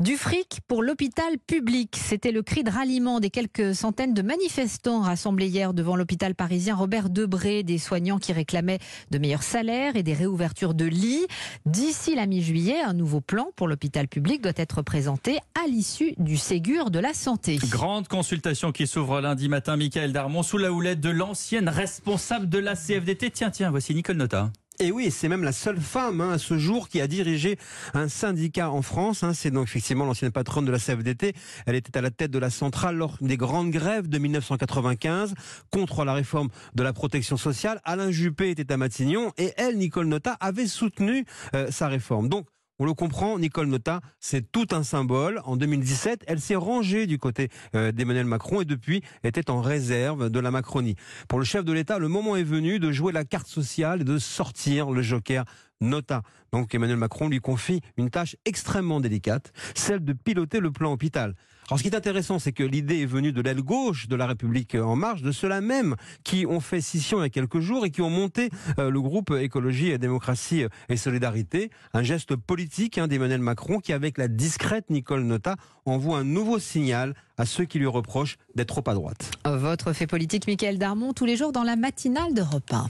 Du fric pour l'hôpital public. C'était le cri de ralliement des quelques centaines de manifestants rassemblés hier devant l'hôpital parisien Robert Debré, des soignants qui réclamaient de meilleurs salaires et des réouvertures de lits. D'ici la mi-juillet, un nouveau plan pour l'hôpital public doit être présenté à l'issue du Ségur de la santé. Grande consultation qui s'ouvre lundi matin, Michael Darmon, sous la houlette de l'ancienne responsable de la CFDT. Tiens, tiens, voici Nicole Nota. Et oui, c'est même la seule femme hein, à ce jour qui a dirigé un syndicat en France. Hein. C'est donc effectivement l'ancienne patronne de la CFDT. Elle était à la tête de la centrale lors des grandes grèves de 1995 contre la réforme de la protection sociale. Alain Juppé était à Matignon et elle, Nicole Nota, avait soutenu euh, sa réforme. Donc on le comprend, Nicole Nota, c'est tout un symbole. En 2017, elle s'est rangée du côté euh, d'Emmanuel Macron et depuis était en réserve de la Macronie. Pour le chef de l'État, le moment est venu de jouer la carte sociale et de sortir le joker Nota. Donc Emmanuel Macron lui confie une tâche extrêmement délicate, celle de piloter le plan hôpital. Alors ce qui est intéressant, c'est que l'idée est venue de l'aile gauche de la République en marche, de ceux-là même qui ont fait scission il y a quelques jours et qui ont monté euh, le groupe Écologie Démocratie et Solidarité, un geste politique hein, d'Emmanuel Macron qui, avec la discrète Nicole Nota, envoie un nouveau signal à ceux qui lui reprochent d'être trop à droite. Votre fait politique, Michael Darmon, tous les jours dans la matinale d'Europe 1.